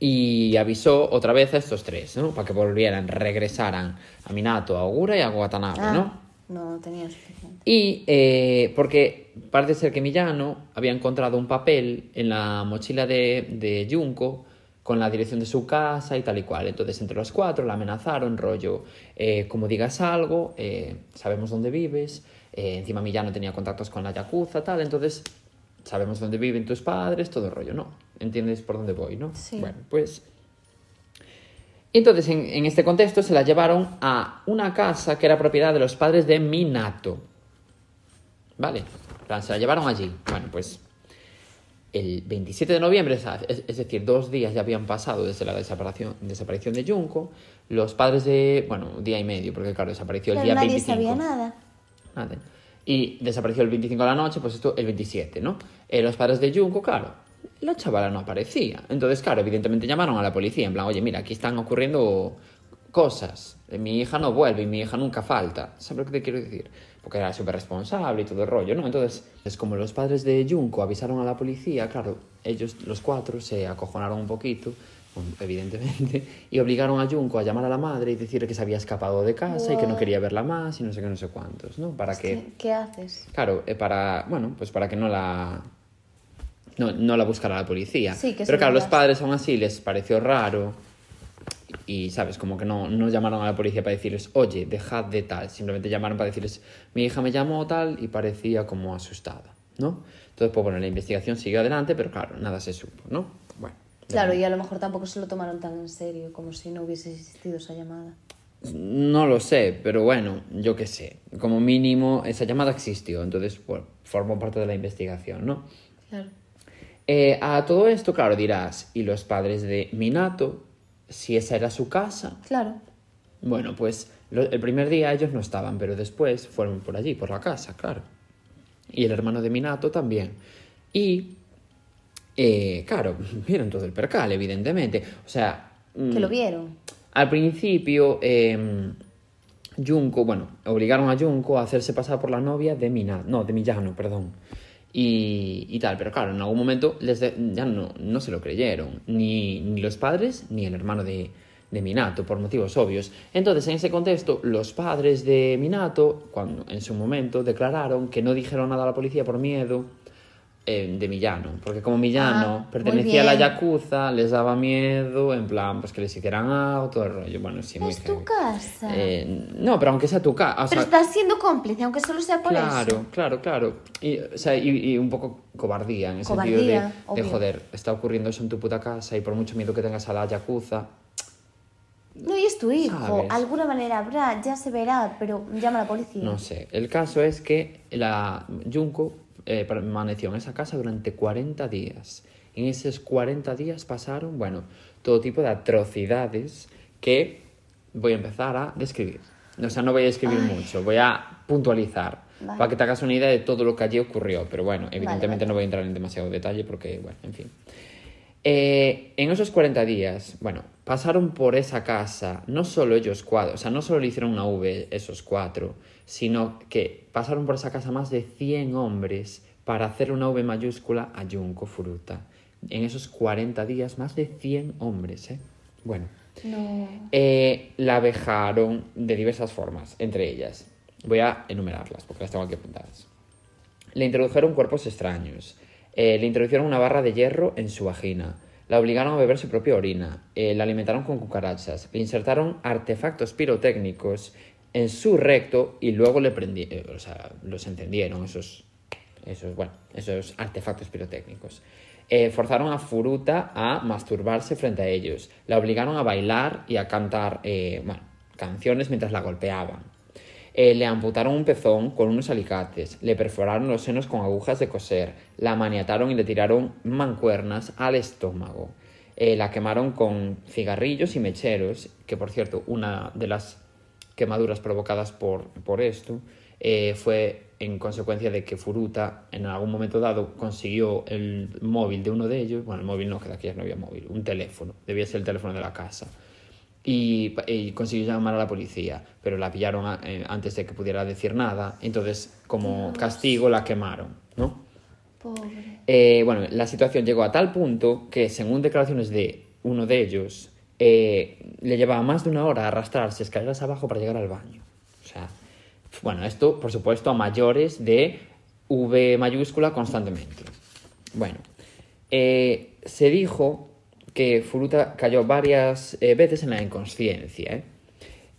Y avisó otra vez a estos tres, ¿no? Para que volvieran, regresaran a Minato, a Ogura y a Watanabe, Ah, ¿no? no tenía suficiente. Y eh, porque parece ser que Millano había encontrado un papel en la mochila de, de Junko con la dirección de su casa y tal y cual. Entonces, entre los cuatro la amenazaron, rollo, eh, como digas algo, eh, sabemos dónde vives. eh, encima Millano tenía contactos con la Yakuza, tal. Entonces, sabemos dónde viven tus padres, todo el rollo, ¿no? ¿Entiendes por dónde voy, no? Sí. Bueno, pues y entonces, en, en este contexto, se la llevaron a una casa que era propiedad de los padres de Minato. ¿Vale? Se la llevaron allí. Bueno, pues el 27 de noviembre, es, decir, dos días ya habían pasado desde la desaparición, desaparición de Junko, los padres de, bueno, un día y medio, porque claro, desapareció el Pero día nadie 25. sabía nada. Nada. Y desapareció el 25 de la noche, pues esto el 27, ¿no? Eh, los padres de Junko, claro, la chavala no aparecía. Entonces, claro, evidentemente llamaron a la policía, en plan, oye, mira, aquí están ocurriendo cosas. Eh, Mi hija no vuelve y mi hija nunca falta. ¿Sabes lo que te quiero decir? Porque era súper responsable y todo el rollo, ¿no? Entonces, es como los padres de Junko avisaron a la policía, claro, ellos, los cuatro, se acojonaron un poquito, evidentemente, y obligaron a Junko a llamar a la madre y decirle que se había escapado de casa y que no quería verla más y no sé qué, no sé cuántos, ¿no? Para que... ¿Qué, haces? Claro, eh, para, bueno, pues para que no la no, no la buscara la policía. Sí, que Pero claro, los padres aún así les pareció raro y, ¿sabes? Como que no, no llamaron a la policía para decirles, oye, dejad de tal. Simplemente llamaron para decirles, mi hija me llamó tal y parecía como asustada, ¿no? Entonces, pues bueno, la investigación siguió adelante, pero claro, nada se supo, ¿no? Bueno. Claro, y a lo mejor tampoco se lo tomaron tan en serio como si no hubiese existido esa llamada. No lo sé, pero bueno, yo qué sé. Como mínimo, esa llamada existió, entonces, bueno, formó parte de la investigación, ¿no? Claro. Eh, a todo esto, claro, dirás, ¿y los padres de Minato? Si esa era su casa. Claro. Bueno, pues lo- el primer día ellos no estaban, pero después fueron por allí, por la casa, claro. Y el hermano de Minato también. Y, eh, claro, vieron todo el percal, evidentemente. O sea... Que mm, lo vieron. al principio, eh, Junko, bueno, obligaron a Junko a hacerse pasar por la novia de Mina, no, de Millano, perdón. Y, y tal, pero claro, en algún momento les de- ya no, no se lo creyeron, ni, ni los padres ni el hermano de, de Minato, por motivos obvios. Entonces, en ese contexto, los padres de Minato, cuando en su momento declararon que no dijeron nada a la policía por miedo eh, de Millano, porque como Millano Ah, pertenecía a la. Yakuza, les daba miedo, en plan, pues que les hicieran algo, todo el rollo. Bueno, sí, muy Es tu casa. Eh, no, pero aunque sea tu casa. Pero estás siendo cómplice, aunque solo sea por Claro, eso. claro, claro. Y, o sea, y, y un poco cobardía en el sentido Cobardía, de, de, obvio. joder, está ocurriendo eso en tu puta casa y por mucho miedo que tengas a la Yakuza. No, y es tu hijo. ¿Sabes? Alguna manera habrá, ya se verá, pero llama a la policía. No sé. El caso es que la Junko eh, permaneció en esa casa durante 40 días. En esos 40 días pasaron, bueno, todo tipo de atrocidades que voy a empezar a describir. O sea, no voy a describir mucho, voy a puntualizar Vale. para que te hagas una idea de todo lo que allí ocurrió. Pero bueno, evidentemente vale. no voy a entrar en demasiado detalle porque, bueno, en fin. Eh, en esos 40 días, bueno, pasaron por esa casa, no solo ellos cuatro, o sea, no solo le hicieron una V esos cuatro, sino que pasaron por esa casa más de 100 hombres para hacer una V mayúscula a Junko Furuta. En esos 40 días, más de 100 hombres, ¿eh? Bueno, No. eh, la vejaron de diversas formas, entre ellas. Voy a enumerarlas porque las tengo aquí apuntadas. Le introdujeron cuerpos extraños. eh, le introdujeron una barra de hierro en su vagina. La obligaron a beber su propia orina. eh, la alimentaron con cucarachas. Le insertaron artefactos pirotécnicos en su recto y luego le prendieron, o sea, los encendieron esos, esos, bueno, esos artefactos pirotécnicos. Eh, forzaron a Furuta a masturbarse frente a ellos. La obligaron a bailar y a cantar eh, bueno, canciones mientras la golpeaban. Eh, le amputaron un pezón con unos alicates, le perforaron los senos con agujas de coser, la maniataron y le tiraron mancuernas al estómago. Eh, la quemaron con cigarrillos y mecheros, que por cierto, una de las quemaduras provocadas por, por esto eh, fue en consecuencia de que Furuta en algún momento dado consiguió el móvil de uno de ellos, bueno, el móvil no, que de aquí ya no había móvil, un teléfono, debía ser el teléfono de la casa, y, y consiguió llamar a la policía, pero la pillaron a- eh, antes de que pudiera decir nada, entonces como castigo la quemaron, ¿no? Pobre. Eh, bueno, la situación llegó a tal punto que, según declaraciones de uno de ellos, eh, le llevaba más de una hora arrastrarse escaleras abajo para llegar al baño. O sea, bueno, esto, por supuesto, a mayores de V mayúscula constantemente. Bueno, eh, se dijo que Furuta cayó varias eh, veces en la inconsciencia,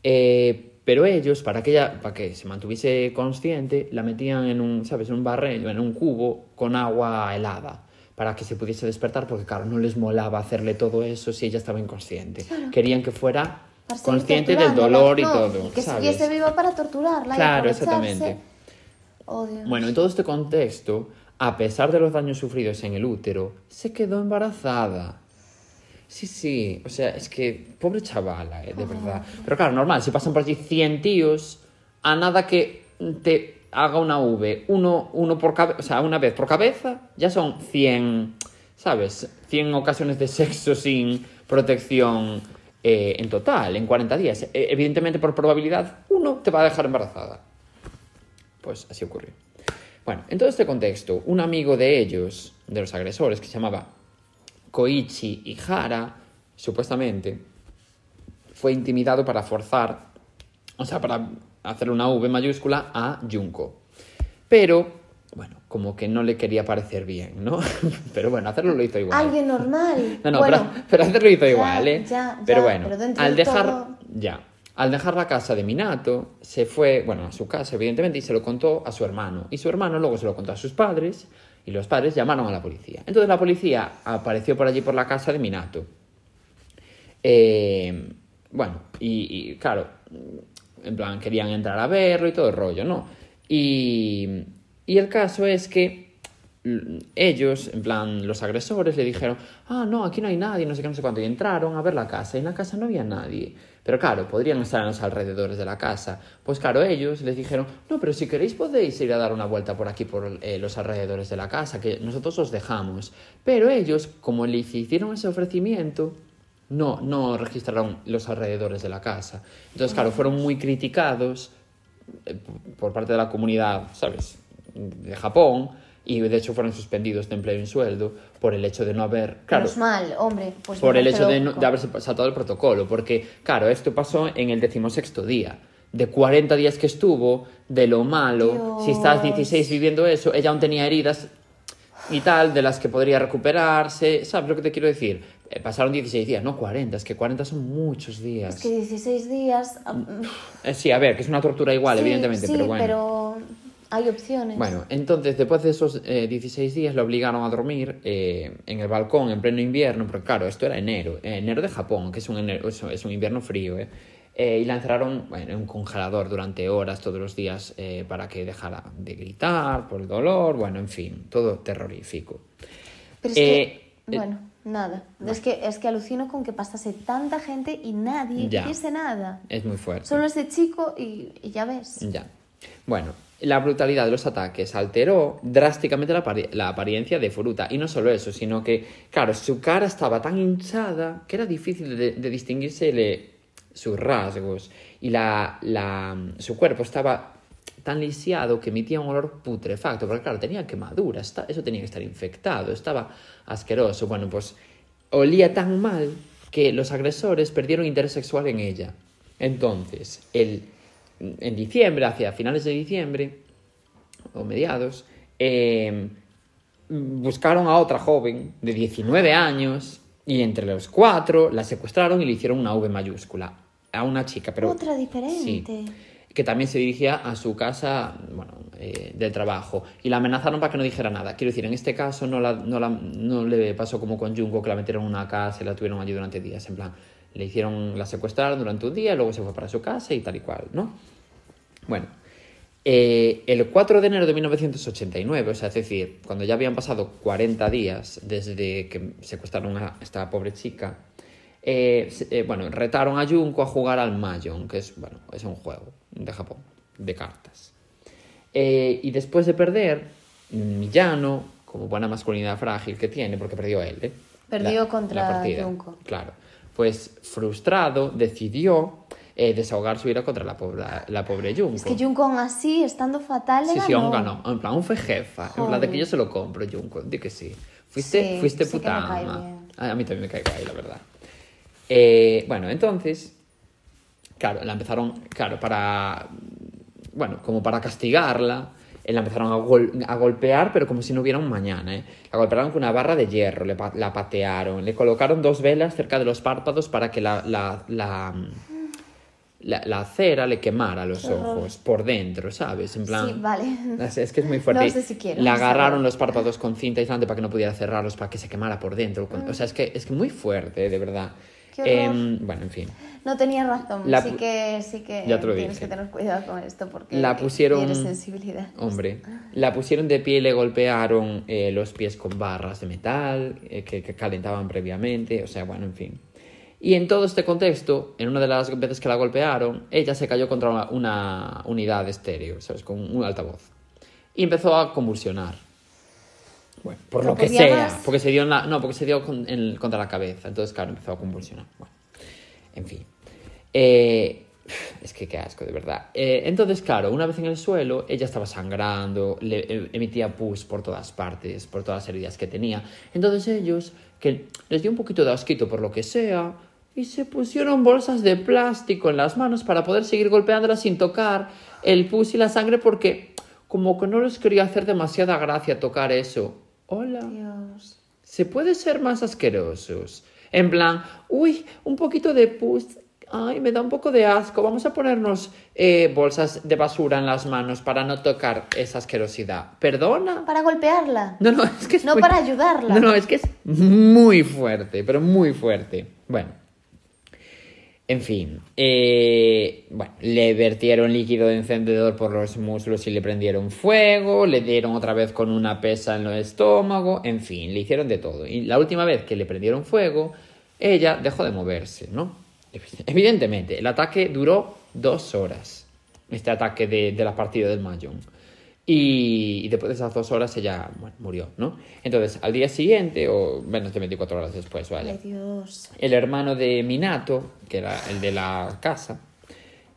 pero ellos, para que, ella, para que se mantuviese consciente, la metían en un, ¿sabes? En un barril, en un cubo con agua helada, para que se pudiese despertar, porque claro, no les molaba hacerle todo eso si ella estaba inconsciente. Querían que fuera consciente del dolor y no, todo, y que ¿sabes? siguiese viva para torturarla. y Claro, aprovecharse. exactamente. Oh. Bueno, en todo este contexto, a pesar de los daños sufridos en el útero, se quedó embarazada. Sí, sí, o sea, es que pobre chavala, eh, de verdad. Pero claro, normal, si pasan por allí 100 tíos, a nada que te haga una V, uno, uno por una vez por cabeza, ya son 100, ¿sabes? 100 ocasiones de sexo sin protección eh, en total, en 40 días. Eh, evidentemente, por probabilidad, uno te va a dejar embarazada. Pues así ocurrió. Bueno, en todo este contexto, un amigo de ellos, de los agresores, que se llamaba Koichi Ihara, supuestamente, fue intimidado para forzar, o sea, para hacer una V mayúscula a Junko. Pero, bueno, como que no le quería parecer bien, ¿no? Pero bueno, hacerlo lo hizo igual. Alguien normal. No, no, bueno, pero, pero hacerlo hizo ya, igual, ¿eh? ya, pero bueno, pero al de dejar, todo- ya, al dejar la casa de Minato, se fue, bueno, a su casa, evidentemente, y se lo contó a su hermano. Y su hermano luego se lo contó a sus padres, y los padres llamaron a la policía. Entonces la policía apareció por allí por la casa de Minato. Eh, bueno, y, y, claro, en plan, querían entrar a verlo y todo el rollo, ¿no? Y, y el caso es que ellos, en plan, los agresores, le dijeron, ah, no, aquí no hay nadie, no sé qué, no sé cuánto, y entraron a ver la casa, y en la casa no había nadie. Pero claro, podrían estar en los alrededores de la casa. Pues claro, ellos les dijeron, no, pero si queréis podéis ir a dar una vuelta por aquí, por eh, los alrededores de la casa, que nosotros os dejamos. Pero ellos, como les hicieron ese ofrecimiento, no, no registraron los alrededores de la casa. Entonces, claro, fueron muy criticados eh, por parte de la comunidad, ¿sabes? De Japón, y de hecho fueron suspendidos de empleo y sueldo por el hecho de no haber... Claro, Menos mal, hombre. Pues por el hecho de, no- de haberse saltado el protocolo, porque, claro, esto pasó en el decimosexto día. De 40 días que estuvo, de lo malo, si estás Dios. 16 viviendo eso, ella aún tenía heridas y tal, de las que podría recuperarse, ¿sabes lo que te quiero decir? Eh, pasaron 16 días, no 40, es que 40 son muchos días. Es que 16 días. ah, mm, Eh, sí, a ver, que es una tortura igual, sí, evidentemente, sí, pero bueno. pero hay opciones. Bueno, entonces después de esos eh, 16 días lo obligaron a dormir eh, en el balcón en pleno invierno, porque claro, esto era enero, eh, enero de Japón, que es un, enero- es, un invierno frío, ¿eh? Y la encerraron bueno, en un congelador durante horas todos los días para que dejara de gritar por el dolor, bueno, en fin, todo terrorífico. Pero es Eh, Bueno, nada. Es que, es que alucino con que pasase tanta gente y nadie hiciese nada. Es muy fuerte. Solo ese chico y, y ya ves. Ya. Bueno, la brutalidad de los ataques alteró drásticamente la, la apariencia de Furuta. Y no solo eso, sino que, claro, su cara estaba tan hinchada que era difícil de, de distinguirse sus rasgos. Y la, la, su cuerpo estaba tan lisiado que emitía un olor putrefacto. Porque, claro, tenía quemadura, esta- eso tenía que estar infectado, estaba asqueroso. Bueno, pues olía tan mal que los agresores perdieron interés sexual en ella. Entonces, el, en diciembre, hacia finales de diciembre, o mediados, eh, buscaron a otra joven de 19 años y entre los cuatro la secuestraron y le hicieron una V mayúscula a una chica. Pero, Otra diferente. Sí, que también se dirigía a su casa bueno, eh, del trabajo y la amenazaron para que no dijera nada. Quiero decir, en este caso no, le pasó como con Junko, que la metieron en una casa y la tuvieron allí durante días. En plan, le hicieron, la secuestraron durante un día luego se fue para su casa y tal y cual, ¿no? Bueno, eh, el 4 de enero de 1989, o sea, es decir, cuando ya habían pasado 40 días desde que secuestraron a esta pobre chica, eh, eh, bueno, retaron a Junko a jugar al Mahjong, que es, bueno, es un juego de Japón, de cartas. Eh, y después de perder, Millano, como buena masculinidad frágil que tiene, porque perdió él, ¿eh? Perdió contra partida, Junko. Claro. Pues frustrado, decidió eh, desahogar su ira contra la pobre, la pobre Junko. Es que Junko así, estando fatal, Sí, sí, aún ganó. En plan, aún fue jefa. En plan, de que Joder. yo se lo compro, Junko. Di que sí. Fuiste, Sí, fuiste sí que puta me cae ama. bien. A mí también me cae guay, la verdad. Eh, bueno, entonces, claro, la empezaron, claro, para, bueno, como para castigarla, eh, la empezaron a, gol- a golpear, pero como si no hubiera un mañana, ¿eh? La golpearon con una barra de hierro, le pa- la patearon, le colocaron dos velas cerca de los párpados para que la, la, la, la, la cera le quemara los ojos por dentro, ¿sabes? En plan... Sí, vale. Es, que es muy fuerte. No sé si quiero Le agarraron los párpados con cinta aislante para que no pudiera cerrarlos, para que se quemara por dentro. Con- O sea, es que es que muy fuerte, de verdad. Em, bueno, en fin. No tenía razón. La sí que, sí que Ya te lo tienes dije. que tener cuidado con esto porque La pusieron- tienes sensibilidad. Hombre, la pusieron de pie y le golpearon eh, los pies con barras de metal eh, que, que calentaban previamente. O sea, bueno, en fin. Y en todo este contexto, en una de las veces que la golpearon, ella se cayó contra una, una unidad estéreo, ¿sabes? Con un altavoz. Y empezó a convulsionar. Bueno, por ¿No lo que sea. más? Porque se dio en la, no, porque se dio con- en- contra la cabeza. Entonces, claro, empezó a convulsionar. Bueno, en fin. Eh, es que qué asco, de verdad. Eh, entonces, claro, una vez en el suelo, ella estaba sangrando, le eh, emitía pus por todas partes, por todas las heridas que tenía. Entonces ellos, que les dio un poquito de asquito por lo que sea, y se pusieron bolsas de plástico en las manos para poder seguir golpeándola sin tocar el pus y la sangre porque como que no les quería hacer demasiada gracia tocar eso. Hola. Dios. Se puede ser más asquerosos. En plan, uy, un poquito de pus. Ay, me da un poco de asco. Vamos a ponernos eh, bolsas de basura en las manos para no tocar esa asquerosidad. ¿Perdona? Para golpearla. No, no, es que es No muy- para ayudarla. No, no, es que es muy fuerte, pero muy fuerte. Bueno. En fin, eh, bueno, le vertieron líquido encendedor por los muslos y le prendieron fuego, le dieron otra vez con una pesa en el estómago, en fin, le hicieron de todo. Y la última vez que le prendieron fuego, ella dejó de moverse, ¿no? Evidentemente, el ataque duró dos horas, este ataque de, de la partida del Mahjong. Y, y después de esas dos horas ella bueno, murió, ¿no? Entonces, al día siguiente, o menos de 24 horas después, vaya, Ay, Dios. el hermano de Minato, que era el de la casa,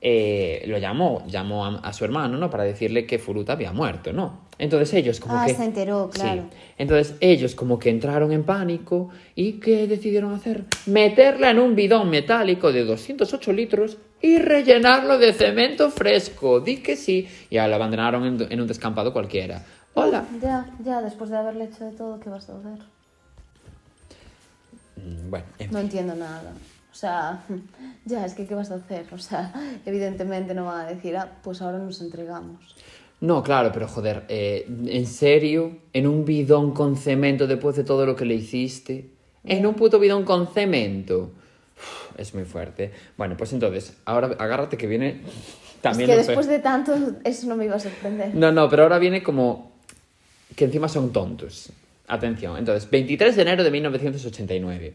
eh, lo llamó, llamó a, a su hermano, ¿no? Para decirle que Furuta había muerto, ¿no? Entonces ellos como Ah, que... se enteró, claro. Sí. Entonces ellos como que entraron en pánico y ¿qué decidieron hacer? Meterla en un bidón metálico de 208 litros y rellenarlo de cemento fresco. Di que sí. Y ya lo abandonaron en, en un descampado cualquiera. Hola. Ya, ya, después de haberle hecho de todo, ¿qué vas a hacer? Mm, Bueno, en No entiendo nada. O sea, ya, es que ¿qué vas a hacer? O sea, evidentemente no va a decir, ah, pues ahora nos entregamos. No, claro, pero joder, eh, ¿en serio? ¿En un bidón con cemento después de todo lo que le hiciste? ¿En un puto bidón con cemento? Es muy fuerte. Bueno, pues entonces, ahora agárrate que viene también... es que después de tanto, eso no me iba a sorprender. No, no, pero ahora viene como que encima son tontos. atención, entonces, 23 de enero de 1989,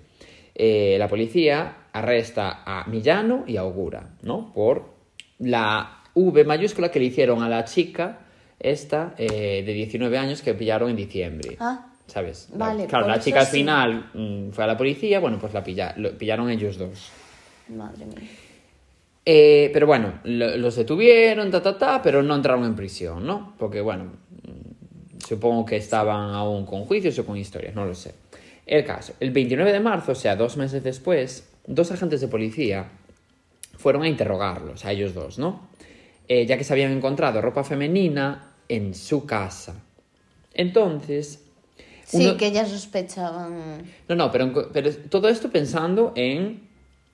eh, la policía arresta a Millano y a Ogura, ¿no? Por la V mayúscula que le hicieron a la chica esta eh, de 19 años que pillaron en diciembre. Ah. ¿Sabes? La- claro, la chica al sí. final mm, fue a la policía, bueno, pues la pilla- lo pillaron ellos dos. Madre mía. Eh, pero bueno, lo- los detuvieron, ta, ta, ta, pero no entraron en prisión, ¿no? Porque, bueno, mm, supongo que estaban aún con juicios o con historias, no lo sé. El caso, el 29 de marzo, o sea, dos meses después, dos agentes de policía fueron a interrogarlos, a ellos dos, ¿no? Eh, ya que se habían encontrado ropa femenina en su casa. Entonces... Sí, que ya sospechaban. no, no, pero, pero todo esto pensando en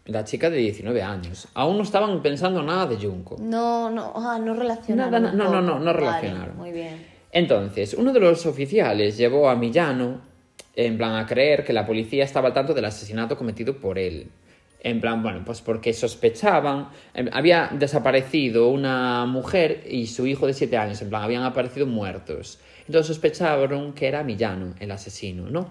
la chica de 19 años. Aún no estaban pensando nada de Junko. No, no, ah, no relacionaron. Nada, no, no, no, no Vale, relacionaron. muy bien. Entonces, uno de los oficiales llevó a Millano en plan a creer que la policía estaba al tanto del asesinato cometido por él. En plan, bueno, pues porque sospechaban, em, había desaparecido una mujer y su hijo de 7 años, en plan, habían aparecido muertos. Entonces sospecharon que era Millano el asesino, ¿no?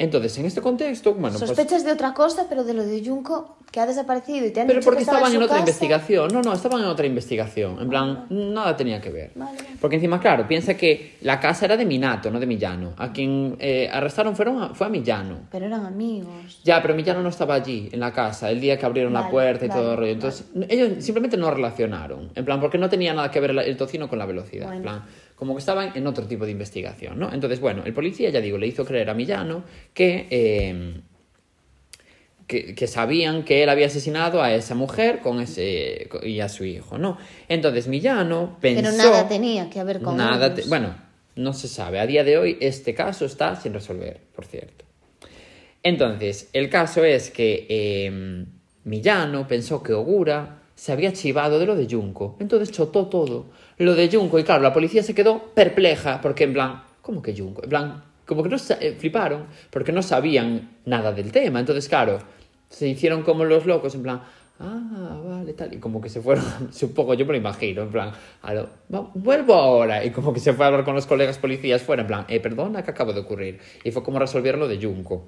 Entonces, en este contexto, bueno, pues... Sospechas de otra cosa, pero de lo de Junko, que ha desaparecido y te han Pero dicho porque que estaba estaban en su otra casa. investigación. No, no, estaban en otra investigación. En plan, nada tenía que ver. Vale. Porque encima, claro, piensa que la casa era de Minato, no de Millano. A quien eh, arrestaron fueron a- fue a Millano. Pero eran amigos. Ya, pero Millano no estaba allí, en la casa, el día que abrieron la puerta y todo el rollo. Entonces, ellos simplemente no relacionaron. En plan, porque no tenía nada que ver el, tocino con la velocidad. En plan, como que estaban en otro tipo de investigación, ¿no? Entonces, bueno, el policía, ya digo, le hizo creer a Millano que... eh, que, que sabían que él había asesinado a esa mujer con ese, y a su hijo, ¿no? Entonces Millano pensó... Pero nada tenía que ver con Nada te- bueno, no se sabe. A día de hoy este caso está sin resolver, por cierto. Entonces, el caso es que eh, Millano pensó que Ogura se había chivado de lo de Junko. Entonces chotó todo. Lo de Junko. Y claro, la policía se quedó perpleja porque en plan, ¿cómo que Junko? En plan, como que no eh, fliparon porque no sabían nada del tema. Entonces, claro, se hicieron como los locos en plan, ah, vale, tal. Y como que se fueron, supongo, yo me lo imagino, en plan, a lo, "Va- vuelvo ahora. Y como que se fue a hablar con los colegas policías fuera, en plan, eh, perdona, ¿qué acaba de ocurrir? Y fue como resolver lo de Junko.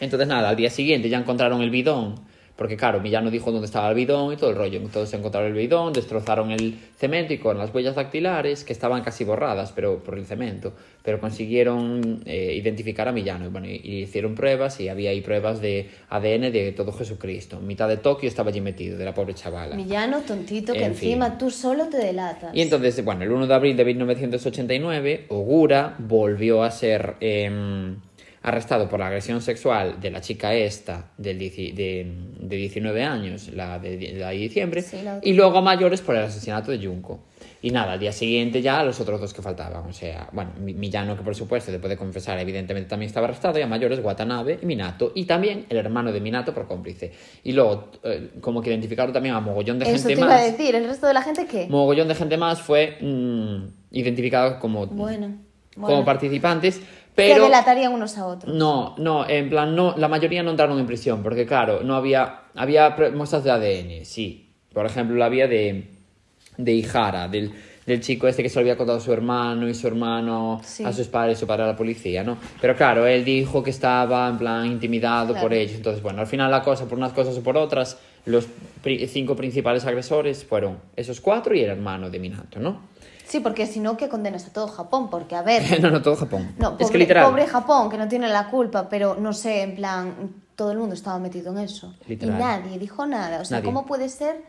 Entonces, nada, al día siguiente ya encontraron el bidón, porque claro, Millano dijo dónde estaba el bidón y todo el rollo. Entonces encontraron el bidón, destrozaron el cemento y con las huellas dactilares, que estaban casi borradas pero por el cemento, pero consiguieron eh, identificar a Millano. Y, bueno, y, y hicieron pruebas y había ahí pruebas de ADN de todo Jesucristo. Mitad de Tokio estaba allí metido, de la pobre chavala. Millano, tontito, que En encima fin. tú solo te delatas. Y entonces, bueno, el 1 de abril de 1989, Ogura volvió a ser eh, arrestado por la agresión sexual de la chica esta del de, de 19 años, la de, la de diciembre, Sí, la otra. y luego a mayores por el asesinato de Junko. Y nada, al día siguiente ya los otros dos que faltaban. O sea, bueno, Mi- Millano, que por supuesto, después de confesar, evidentemente también estaba arrestado, y a mayores Watanabe y Minato, y también el hermano de Minato por cómplice. Y luego, eh, como que identificaron también a mogollón de Eso gente te iba más. a decir, ¿el resto de la gente qué? Mogollón de gente más fue mm, identificado como, Bueno, como bueno. Participantes, Se pero delatarían unos a otros. no, no, en plan, no, la mayoría no entraron en prisión, porque claro, no había, había muestras de ADN, sí. Por ejemplo, la había de, de Ijara, del, del chico este que se lo había contado a su hermano y su hermano Sí. a sus padres su padre a la policía, ¿no? Pero claro, él dijo que estaba en plan intimidado Claro. por ellos. Entonces, bueno, al final la cosa, por unas cosas o por otras, los pri- cinco principales agresores fueron esos cuatro y el hermano de Minato, ¿no? Sí, porque si no, que condenas a todo Japón, porque a ver... no, no, todo Japón. No, es pobre, que literal. pobre Japón, que no tiene la culpa, pero no sé, en plan, todo el mundo estaba metido en eso. Literal. Y nadie dijo nada. O sea, Nadie. ¿cómo puede ser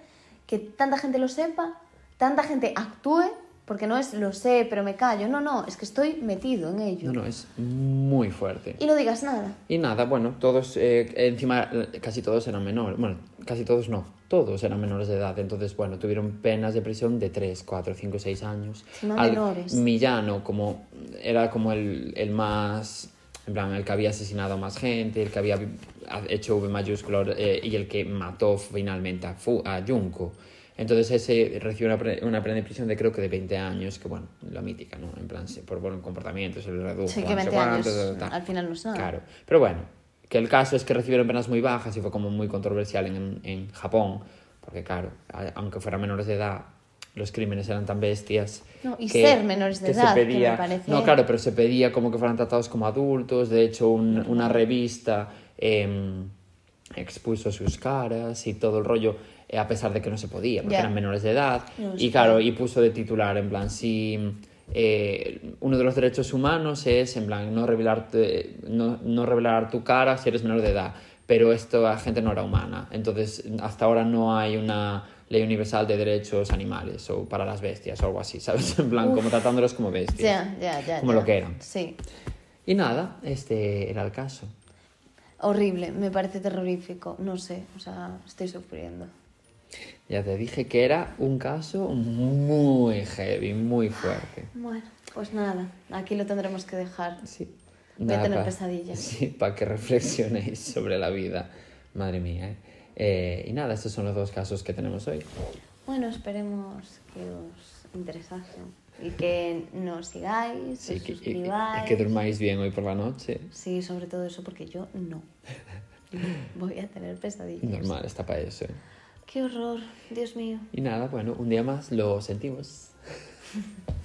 que tanta gente lo sepa, tanta gente actúe? Porque no es lo sé, pero me callo. No, no, es que estoy metido en ello. No, no, es muy fuerte. Y no digas nada. Y nada, bueno, todos, eh, encima eh, casi todos eran menores, bueno, casi todos no, todos eran menores de edad, entonces, bueno, tuvieron penas de prisión de 3, 4, 5, 6 años. No menores. Millano, como, era como el, el más, en plan, el que había asesinado a más gente, el que había hecho V mayúsculo eh, y el que mató finalmente a, Fu, a Junko. Entonces ese recibió una, pre- una pena de prisión de creo que de 20 años, que bueno, la mítica, ¿no? En plan, se- por buen comportamiento se le redujo. Sí, que no sé 20 años cuánto, ta, ta, ta. al final no es nada. Claro, pero bueno, que el caso es que recibieron penas muy bajas y fue como muy controversial en, en Japón, porque claro, aunque fueran menores de edad, los crímenes eran tan bestias. No, y ser menores de se edad, que me pedía- parece- No, claro, pero se pedía como que fueran tratados como adultos. De hecho, un- una revista em, expuso sus caras y todo el rollo, eh, a pesar de que no se podía, porque eran menores de edad. No, y claro, y puso de titular, en plan, si eh, uno de los derechos humanos es, en plan, no revelar, no, no revelar tu cara si eres menor de edad. Pero esto la gente no era humana. Entonces, hasta ahora no hay una ley universal de derechos animales o para las bestias o algo así, ¿sabes? En plan, como tratándolos como bestias. Como lo que eran. Sí. Y nada, este era el caso. Horrible, me parece terrorífico. No sé, o sea, estoy sufriendo. Ya te dije que era un caso muy heavy, muy fuerte. Bueno, pues nada, aquí lo tendremos que dejar. Sí. Voy a tener pesadillas. Sí, para que reflexionéis sobre la vida. Madre mía, ¿eh? Eh, Y nada, estos son los dos casos que tenemos hoy. Bueno, esperemos que os interesasen y que nos sigáis, Sí, os que, y- y- suscribáis. y que durmáis bien hoy por la noche. Sí, sobre todo eso, porque yo no. Voy a tener pesadillas. Normal, está para eso. Qué horror, Dios mío. Y nada, bueno, un día más lo sentimos.